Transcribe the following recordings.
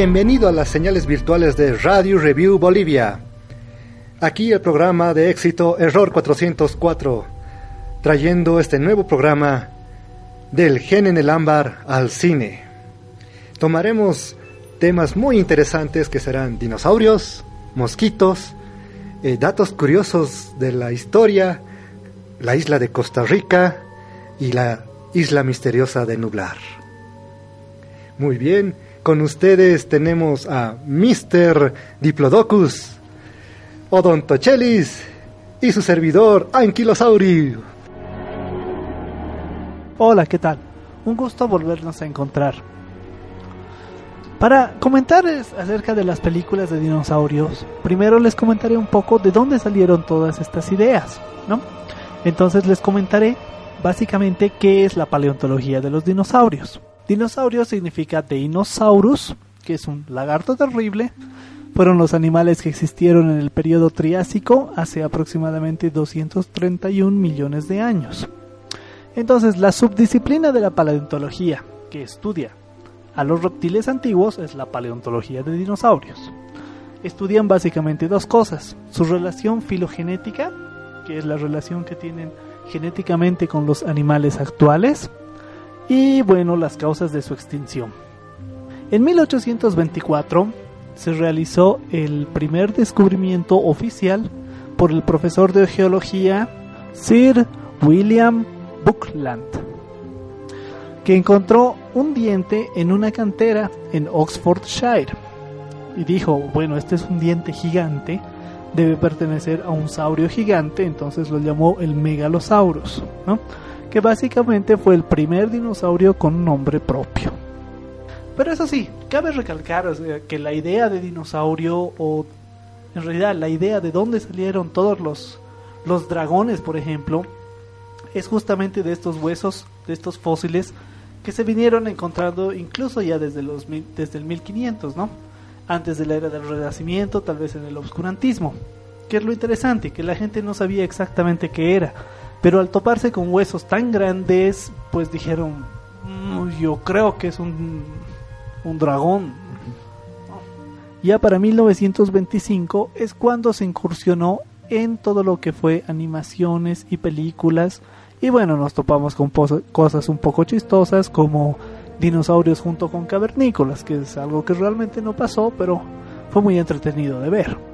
Bienvenido a las señales virtuales de Radio Review Bolivia. Aquí el programa de éxito Error 404, trayendo este nuevo programa del gen en el ámbar al cine. Tomaremos temas muy interesantes que serán dinosaurios, mosquitos, eh, datos curiosos de la historia, la isla de Costa Rica y la isla misteriosa de Nublar. Muy bien, con ustedes tenemos a Mr. Diplodocus, Odontochelis y su servidor Anquilosaurio. Hola, ¿qué tal? Un gusto volvernos a encontrar. Para comentar acerca de las películas de dinosaurios, primero les comentaré un poco de dónde salieron todas estas ideas, ¿no? Entonces les comentaré básicamente qué es la paleontología de los dinosaurios. Dinosaurio significa Dinosaurus, que es un lagarto terrible. Fueron los animales que existieron en el periodo Triásico hace aproximadamente 231 millones de años. Entonces, la subdisciplina de la paleontología que estudia a los reptiles antiguos es la paleontología de dinosaurios. Estudian básicamente dos cosas, su relación filogenética, que es la relación que tienen genéticamente con los animales actuales, y bueno, las causas de su extinción. En 1824 se realizó el primer descubrimiento oficial por el profesor de geología Sir William Buckland, que encontró un diente en una cantera en Oxfordshire y dijo, bueno, este es un diente gigante, debe pertenecer a un saurio gigante, entonces lo llamó el Megalosaurus, ¿no? Que básicamente fue el primer dinosaurio con nombre propio. Pero eso sí, cabe recalcar que la idea de dinosaurio o en realidad la idea de dónde salieron todos los, los dragones, por ejemplo, es justamente de estos huesos, de estos fósiles que se vinieron encontrando incluso ya desde, los, desde el 1500, ¿no? Antes de la era del Renacimiento, tal vez en el obscurantismo. Que es lo interesante, que la gente no sabía exactamente qué era pero al toparse con huesos tan grandes, pues dijeron, mm, yo creo que es un, un dragón. Ya para 1925 es cuando se incursionó en todo lo que fue animaciones y películas. Y bueno, nos topamos con cosas un poco chistosas como dinosaurios junto con cavernícolas, que es algo que realmente no pasó, pero fue muy entretenido de ver.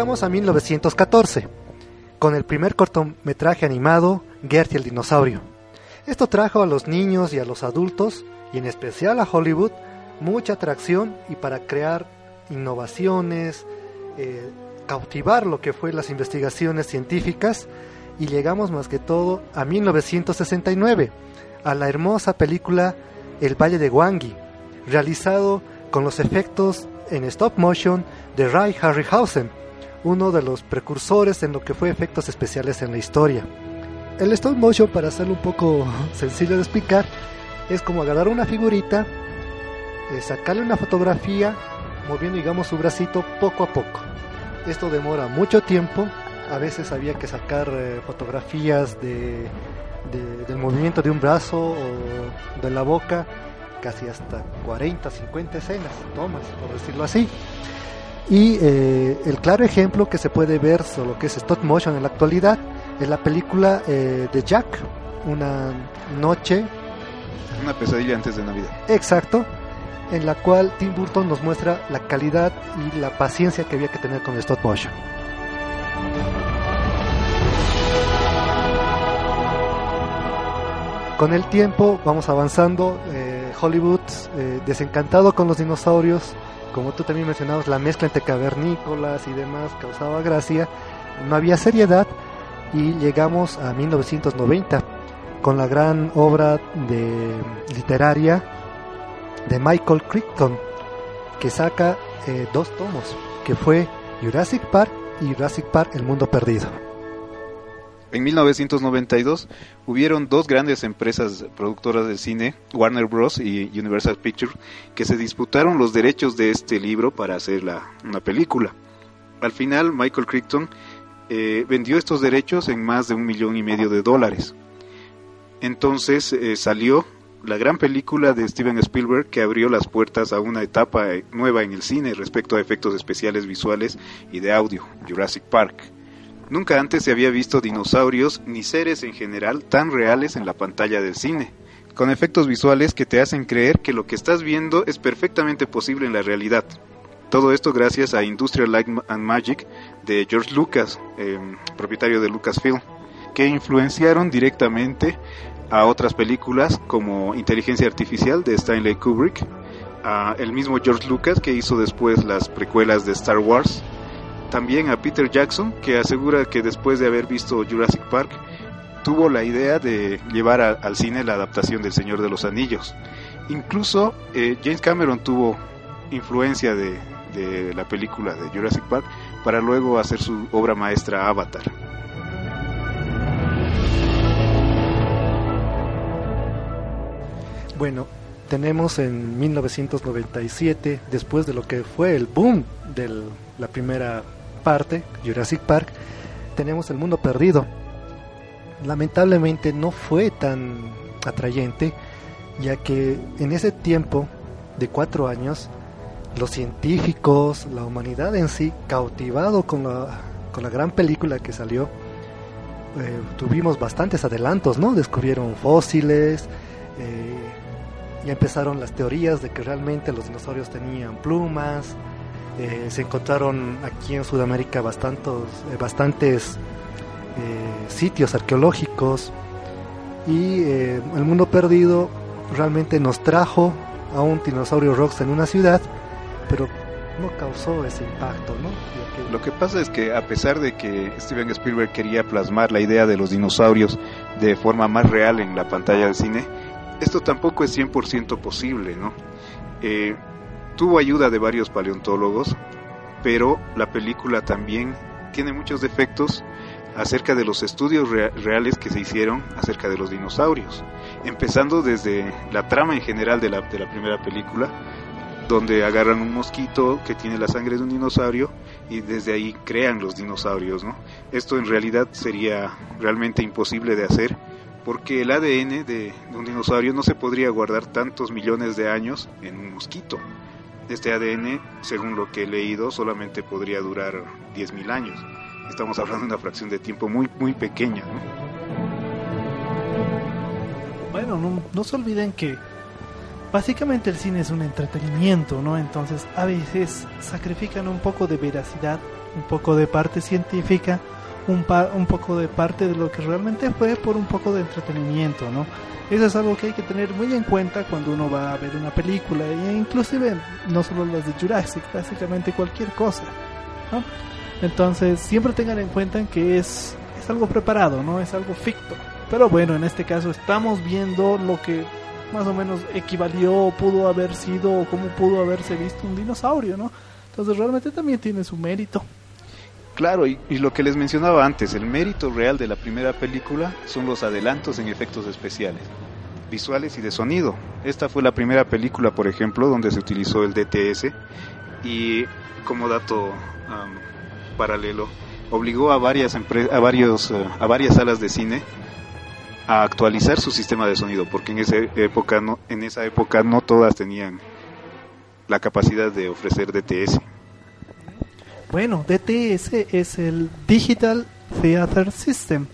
Llegamos a 1914, con el primer cortometraje animado Gert y el dinosaurio. Esto trajo a los niños y a los adultos, y en especial a Hollywood, mucha atracción y para crear innovaciones, eh, cautivar lo que fue las investigaciones científicas, y llegamos más que todo a 1969, a la hermosa película El Valle de Wangi, realizado con los efectos en stop motion de Ray Harryhausen, uno de los precursores en lo que fue efectos especiales en la historia. El stop motion, para hacerlo un poco sencillo de explicar, es como agarrar una figurita, eh, sacarle una fotografía, moviendo digamos su bracito poco a poco. Esto demora mucho tiempo, a veces había que sacar eh, fotografías de, del movimiento de un brazo o de la boca casi hasta 40, 50 escenas, tomas, por decirlo así. Y eh, el claro ejemplo que se puede ver sobre lo que es stop motion en la actualidad es la película eh, de Jack, una noche. Una pesadilla antes de Navidad. Exacto, en la cual Tim Burton nos muestra la calidad y la paciencia que había que tener con el stop motion. Con el tiempo vamos avanzando, eh, Hollywood eh, desencantado con los dinosaurios, como tú también mencionabas, la mezcla entre cavernícolas y demás causaba gracia, no había seriedad y llegamos a 1990 con la gran obra de literaria de Michael Crichton que saca eh, dos tomos, que fue Jurassic Park y Jurassic Park El Mundo Perdido. En 1992 hubieron dos grandes empresas productoras de cine, Warner Bros. y Universal Pictures, que se disputaron los derechos de este libro para hacer la, una película. Al final, Michael Crichton eh, vendió estos derechos en más de un millón y medio de dólares. Entonces eh, salió la gran película de Steven Spielberg que abrió las puertas a una etapa nueva en el cine respecto a efectos especiales visuales y de audio, Jurassic Park. Nunca antes se había visto dinosaurios ni seres en general tan reales en la pantalla del cine, con efectos visuales que te hacen creer que lo que estás viendo es perfectamente posible en la realidad. Todo esto gracias a Industrial Light and Magic de George Lucas, em, propietario de Lucasfilm, que influenciaron directamente a otras películas como Inteligencia Artificial de Stanley Kubrick, a el mismo George Lucas que hizo después las precuelas de Star Wars, también a Peter Jackson, que asegura que después de haber visto Jurassic Park, tuvo la idea de llevar al cine la adaptación del Señor de los Anillos. Incluso eh, James Cameron tuvo influencia de, de la película de Jurassic Park para luego hacer su obra maestra Avatar. Bueno, tenemos en 1997, después de lo que fue el boom de la primera parte, Jurassic Park, tenemos El Mundo Perdido. Lamentablemente no fue tan atrayente, ya que en ese tiempo de cuatro años, los científicos, la humanidad en sí, cautivado con la, con la gran película que salió, eh, tuvimos bastantes adelantos, ¿no? Descubrieron fósiles, eh, ya empezaron las teorías de que realmente los dinosaurios tenían plumas, eh, se encontraron aquí en Sudamérica bastantes, eh, bastantes eh, sitios arqueológicos y el mundo perdido realmente nos trajo a un dinosaurio Rox en una ciudad, pero no causó ese impacto, ¿no? Lo que pasa es que a pesar de que Steven Spielberg quería plasmar la idea de los dinosaurios de forma más real en la pantalla del cine, esto tampoco es 100% posible, ¿no? Eh, tuvo ayuda de varios paleontólogos, pero la película también tiene muchos defectos acerca de los estudios reales que se hicieron acerca de los dinosaurios, empezando desde la trama en general de la, primera película, donde agarran un mosquito que tiene la sangre de un dinosaurio y desde ahí crean los dinosaurios, ¿no? Esto en realidad sería realmente imposible de hacer porque el ADN de un dinosaurio no se podría guardar tantos millones de años en un mosquito este ADN, según lo que he leído, solamente podría durar 10.000 años. Estamos hablando de una fracción de tiempo muy, muy pequeña. Bueno, no, no se olviden que básicamente el cine es un entretenimiento, ¿no? Entonces a veces sacrifican un poco de veracidad, un poco de parte científica, un, poco de parte de lo que realmente fue por un poco de entretenimiento, ¿no? Eso es algo que hay que tener muy en cuenta cuando uno va a ver una película, e inclusive no solo las de Jurassic, básicamente cualquier cosa. ¿no? Entonces siempre tengan en cuenta que es, es algo preparado, no es algo ficto. Pero bueno, en este caso estamos viendo lo que más o menos equivalió pudo haber sido o cómo pudo haberse visto un dinosaurio, ¿no? Entonces realmente también tiene su mérito. Claro, y, lo que les mencionaba antes, el mérito real de la primera película son los adelantos en efectos especiales, visuales y de sonido. Esta fue la primera película, por ejemplo, donde se utilizó el DTS y como dato um, paralelo, obligó a varias, a, varios, uh, a varias salas de cine a actualizar su sistema de sonido, porque en esa época no, en esa época no todas tenían la capacidad de ofrecer DTS. Bueno, DTS es el Digital Theater System.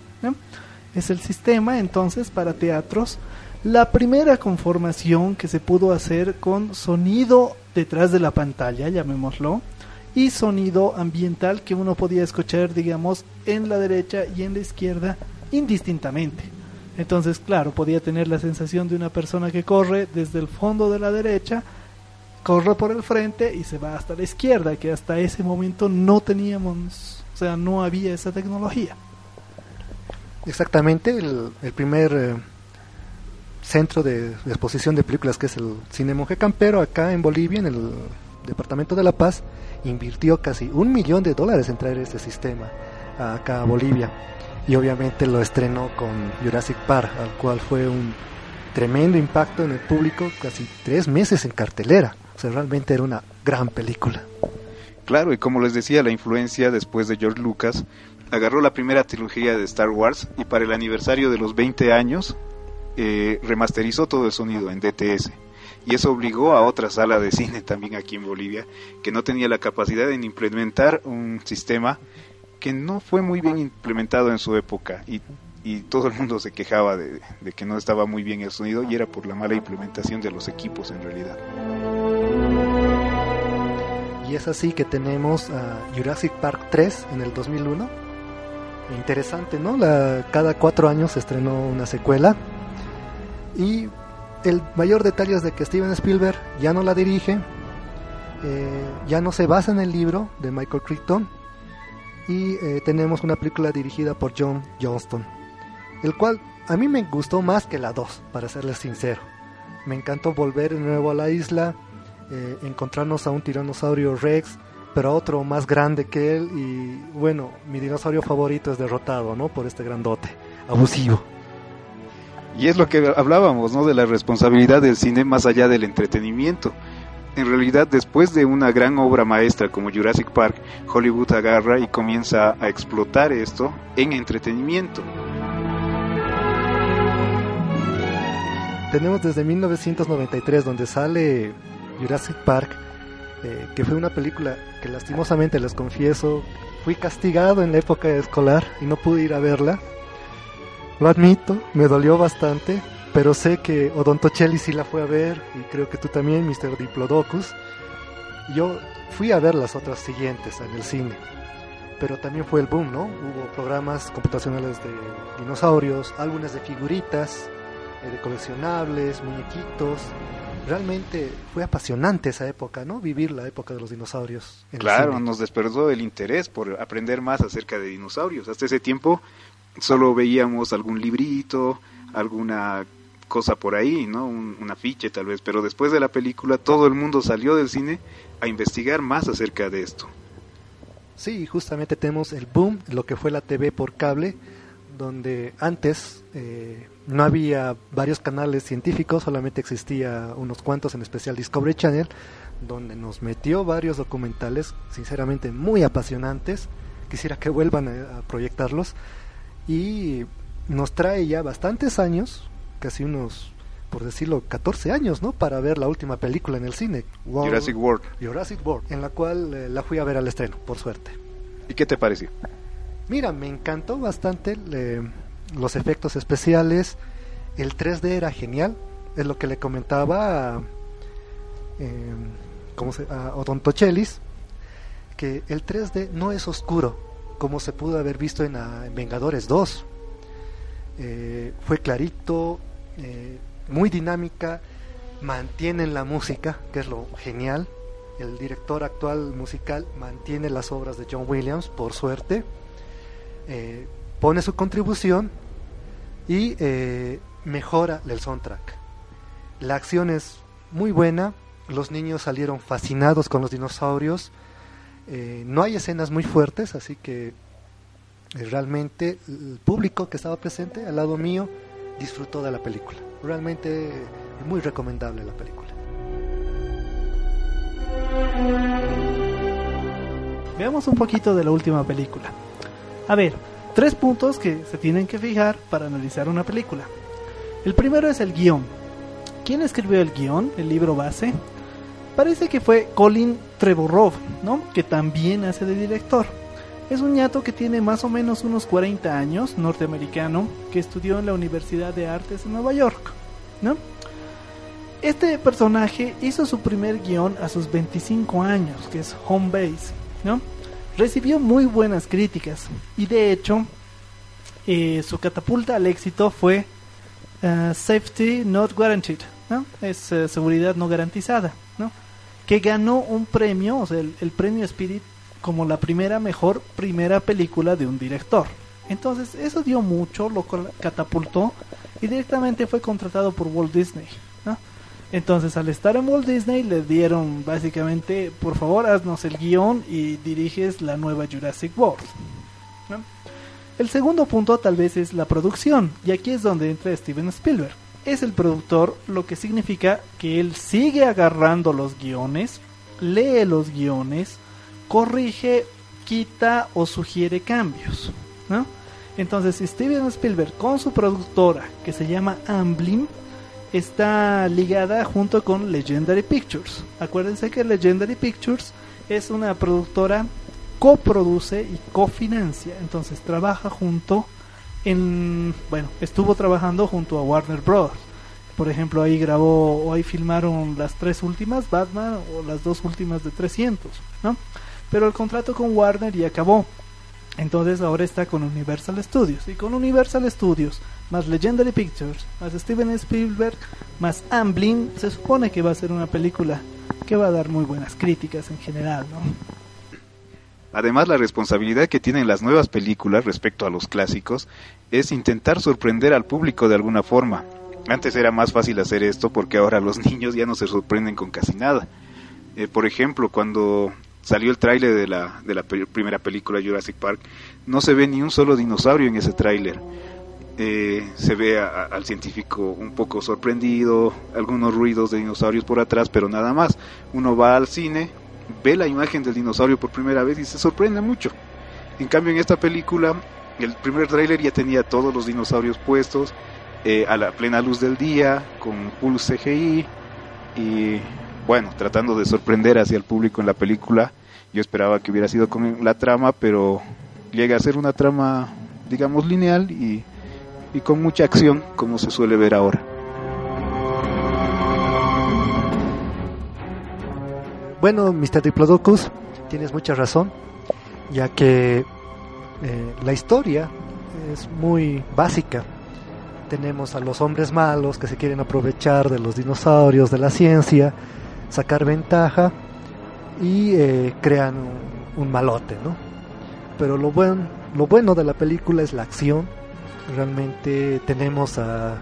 Es el sistema entonces para teatros. La primera conformación que se pudo hacer con sonido detrás de la pantalla, llamémoslo, y sonido ambiental que uno podía escuchar, digamos, en la derecha y en la izquierda indistintamente. Entonces, claro, podía tener la sensación de una persona que corre desde el fondo de la derecha, corre por el frente y se va hasta la izquierda, que hasta ese momento no teníamos, o sea, no había esa tecnología. Exactamente, el, primer eh, centro de, exposición de películas que es el Cine Monje Campero, acá en Bolivia, en el departamento de La Paz, invirtió casi un millón de dólares en traer este sistema acá a Bolivia y obviamente lo estrenó con Jurassic Park, al cual fue un tremendo impacto en el público, casi tres meses en cartelera. O sea, realmente era una gran película. Claro, y como les decía, la influencia después de George Lucas agarró la primera trilogía de Star Wars y para el aniversario de los 20 años eh, remasterizó todo el sonido en DTS. Y eso obligó a otra sala de cine también aquí en Bolivia que no tenía la capacidad de implementar un sistema que no fue muy bien implementado en su época y, y todo el mundo se quejaba de, que no estaba muy bien el sonido y era por la mala implementación de los equipos en realidad. Y es así que tenemos a Jurassic Park 3 en el 2001. Interesante, ¿no? Cada cuatro años se estrenó una secuela. Y el mayor detalle es de que Steven Spielberg ya no la dirige, eh, ya no se basa en el libro de Michael Crichton, y eh, tenemos una película dirigida por John Johnston, el cual a mí me gustó más que la 2, para serles sincero. Me encantó volver de nuevo a la isla, eh, encontrarnos a un tiranosaurio Rex, pero a otro más grande que él y bueno, mi dinosaurio favorito es derrotado, ¿no? Por este grandote, abusivo. Y es lo que hablábamos, ¿no? De la responsabilidad del cine más allá del entretenimiento en realidad después de una gran obra maestra como Jurassic Park, Hollywood agarra y comienza a explotar esto en entretenimiento. Tenemos desde 1993 donde sale Jurassic Park, eh, que fue una película que lastimosamente les confieso, fui castigado en la época escolar y no pude ir a verla. Lo admito, me dolió bastante, pero sé que Odontocelli sí la fue a ver y creo que tú también, Mr. Diplodocus. Yo fui a ver las otras siguientes en el cine, pero también fue el boom, ¿no? Hubo programas computacionales de dinosaurios, álbumes de figuritas, eh, de coleccionables, muñequitos. Realmente fue apasionante esa época, ¿no? Vivir la época de los dinosaurios. claro, nos despertó el interés por aprender más acerca de dinosaurios. Hasta ese tiempo solo veíamos algún librito, alguna cosa por ahí, ¿no? Un, afiche tal vez, pero después de la película todo el mundo salió del cine a investigar más acerca de esto. Sí, justamente tenemos el boom, lo que fue la TV por cable, donde antes eh, no había varios canales científicos, solamente existía unos cuantos, en especial Discovery Channel, donde nos metió varios documentales, sinceramente muy apasionantes, quisiera que vuelvan a proyectarlos, y nos trae ya bastantes años, casi unos, por decirlo, 14 años, ¿no? Para ver la última película en el cine. Jurassic World. Jurassic World, en la cual eh, la fui a ver al estreno, por suerte. ¿Y qué te pareció? Mira, me encantó bastante los efectos especiales. El 3D era genial. Es lo que le comentaba a, eh, ¿cómo Odontochelis, que el 3D no es oscuro, como se pudo haber visto en, en Vengadores 2 eh, fue clarito, eh, muy dinámica, mantienen la música, que es lo genial. El director actual musical mantiene las obras de John Williams, por suerte. Eh, pone su contribución y mejora el soundtrack. La acción es muy buena, los niños salieron fascinados con los dinosaurios. no hay escenas muy fuertes, así que realmente el público que estaba presente al lado mío disfrutó de la película. Realmente muy recomendable la película. Veamos un poquito de la última película. A ver, tres puntos que se tienen que fijar para analizar una película. El primero es el guion. ¿Quién escribió el guion, el libro base? Parece que fue Colin Trevorrow, ¿no? Que también hace de director. Es un ñato que tiene más o menos unos 40 años, norteamericano, que estudió en la Universidad de Artes en Nueva York, ¿no? Este personaje hizo su primer guion a sus 25 años, que es Home Base, ¿no? Recibió muy buenas críticas y de hecho eh, su catapulta al éxito fue uh, Safety Not Guaranteed, ¿no? Es uh, seguridad no garantizada, ¿no? Que ganó un premio, o sea, el, el premio Spirit como la primera mejor primera película de un director. Entonces eso dio mucho, lo catapultó y directamente fue contratado por Walt Disney. Entonces al estar en Walt Disney le dieron básicamente, por favor haznos el guion y diriges la nueva Jurassic World. El segundo punto tal vez es la producción y aquí es donde entra Steven Spielberg. Es el productor, lo que significa que él sigue agarrando los guiones, lee los guiones, corrige, quita o sugiere cambios. Entonces Steven Spielberg con su productora que se llama Amblin está ligada junto con Legendary Pictures. Acuérdense que Legendary Pictures es una productora coproduce y cofinancia, entonces trabaja junto en bueno, estuvo trabajando junto a Warner Bros. Por ejemplo, ahí grabó o ahí filmaron las tres últimas Batman o las dos últimas de 300, ¿no? pero el contrato con Warner ya acabó. Entonces ahora está con Universal Studios. Y con Universal Studios, más Legendary Pictures, más Steven Spielberg, más Amblin, se supone que va a ser una película que va a dar muy buenas críticas en general, ¿no? Además, la responsabilidad que tienen las nuevas películas respecto a los clásicos es intentar sorprender al público de alguna forma. Antes era más fácil hacer esto porque ahora los niños ya no se sorprenden con casi nada. Eh, por ejemplo, cuando salió el tráiler de la, de la primera película Jurassic Park, no se ve ni un solo dinosaurio en ese tráiler. Eh, se ve al científico un poco sorprendido, algunos ruidos de dinosaurios por atrás, pero nada más. Uno va al cine, ve la imagen del dinosaurio por primera vez y se sorprende mucho. En cambio, en esta película, el primer tráiler ya tenía todos los dinosaurios puestos eh, a la plena luz del día, con full CGI y bueno, tratando de sorprender hacia el público en la película. Yo esperaba que hubiera sido con la trama, pero llega a ser una trama, digamos, lineal y, y con mucha acción, como se suele ver ahora. Bueno, Mr. Diplodocus, tienes mucha razón, ya que eh, la historia es muy básica. Tenemos a los hombres malos que se quieren aprovechar de los dinosaurios, de la ciencia, sacar ventaja y eh, crean un, malote, ¿no? Pero lo, buen, lo bueno de la película es la acción. Realmente tenemos a,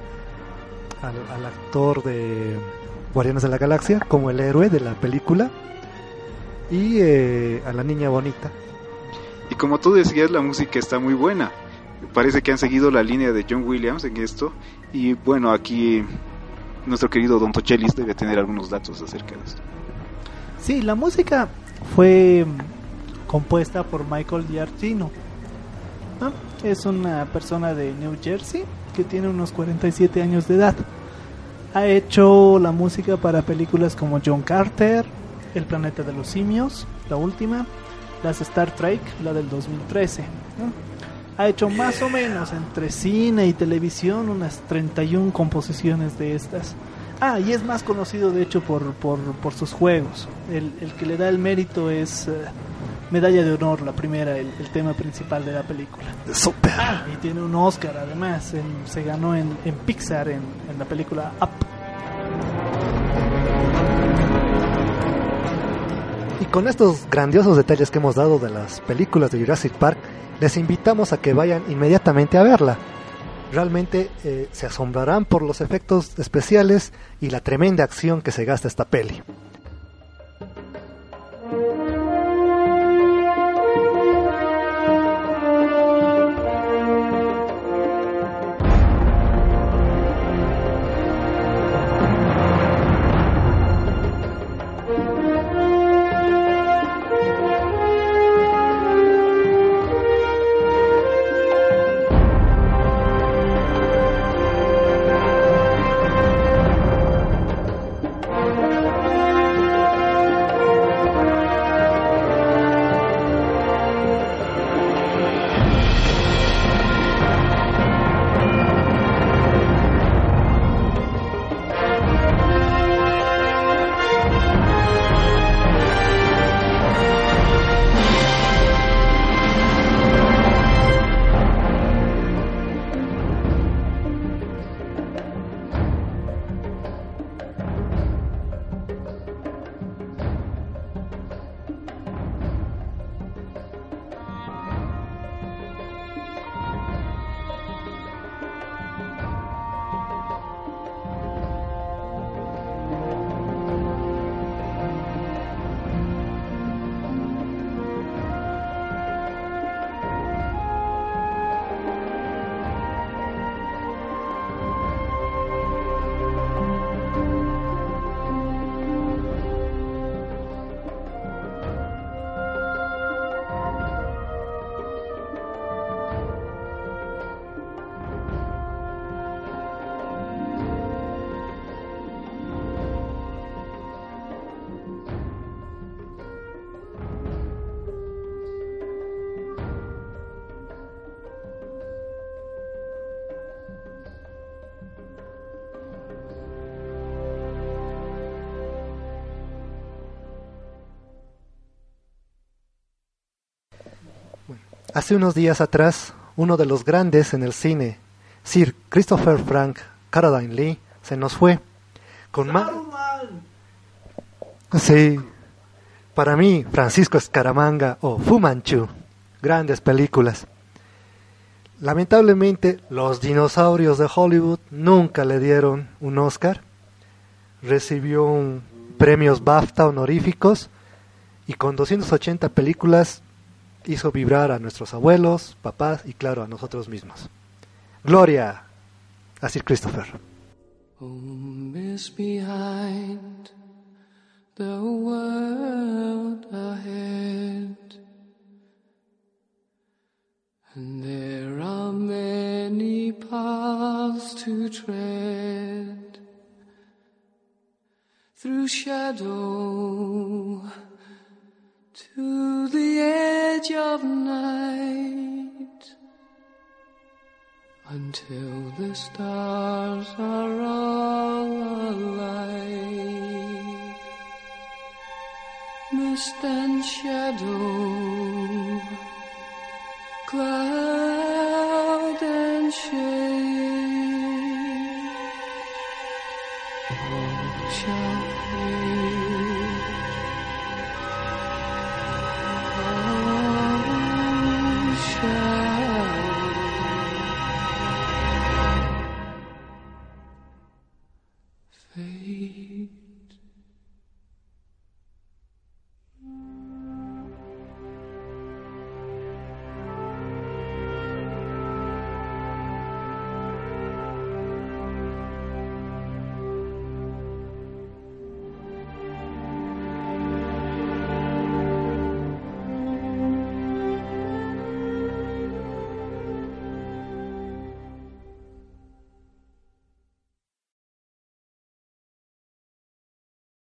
al, actor de Guardianes de la Galaxia como el héroe de la película y eh, a la niña bonita. Y como tú decías, la música está muy buena. Parece que han seguido la línea de John Williams en esto. Y bueno, aquí nuestro querido Don Tochelis debe tener algunos datos acerca de esto. Sí, la música fue compuesta por Michael Es una persona de New Jersey que tiene unos 47 años de edad. Ha hecho la música para películas como John Carter, El planeta de los simios, la última, las Star Trek, la del 2013. Ha hecho más o menos entre cine y televisión unas 31 composiciones de estas. Ah, y es más conocido de hecho por, por, sus juegos. El, que le da el mérito es uh, Medalla de Honor, la primera, el, el, tema principal de la película. Super. Ah, y tiene un Oscar además, en, se ganó en, en Pixar en, en la película Up. Y con estos grandiosos detalles que hemos dado de las películas de Jurassic Park, les invitamos a que vayan inmediatamente a verla. Realmente eh, se asombrarán por los efectos especiales y la tremenda acción que se gasta esta peli. Hace unos días atrás, uno de los grandes en el cine, Sir Christopher Frank Caroline Lee, se nos fue. Con ma- Sí. Para mí, Francisco Escaramanga o Fu Manchu, grandes películas. Lamentablemente, los dinosaurios de Hollywood nunca le dieron un Oscar. Recibió un- premios BAFTA honoríficos y con 280 películas hizo vibrar a nuestros abuelos, papás y claro a nosotros mismos. Gloria a Sir Christopher. Home is behind, the world ahead. And there are many paths to tread through shadow until the stars are all alight. Mist and shadow, cloud and shade, all shall fade.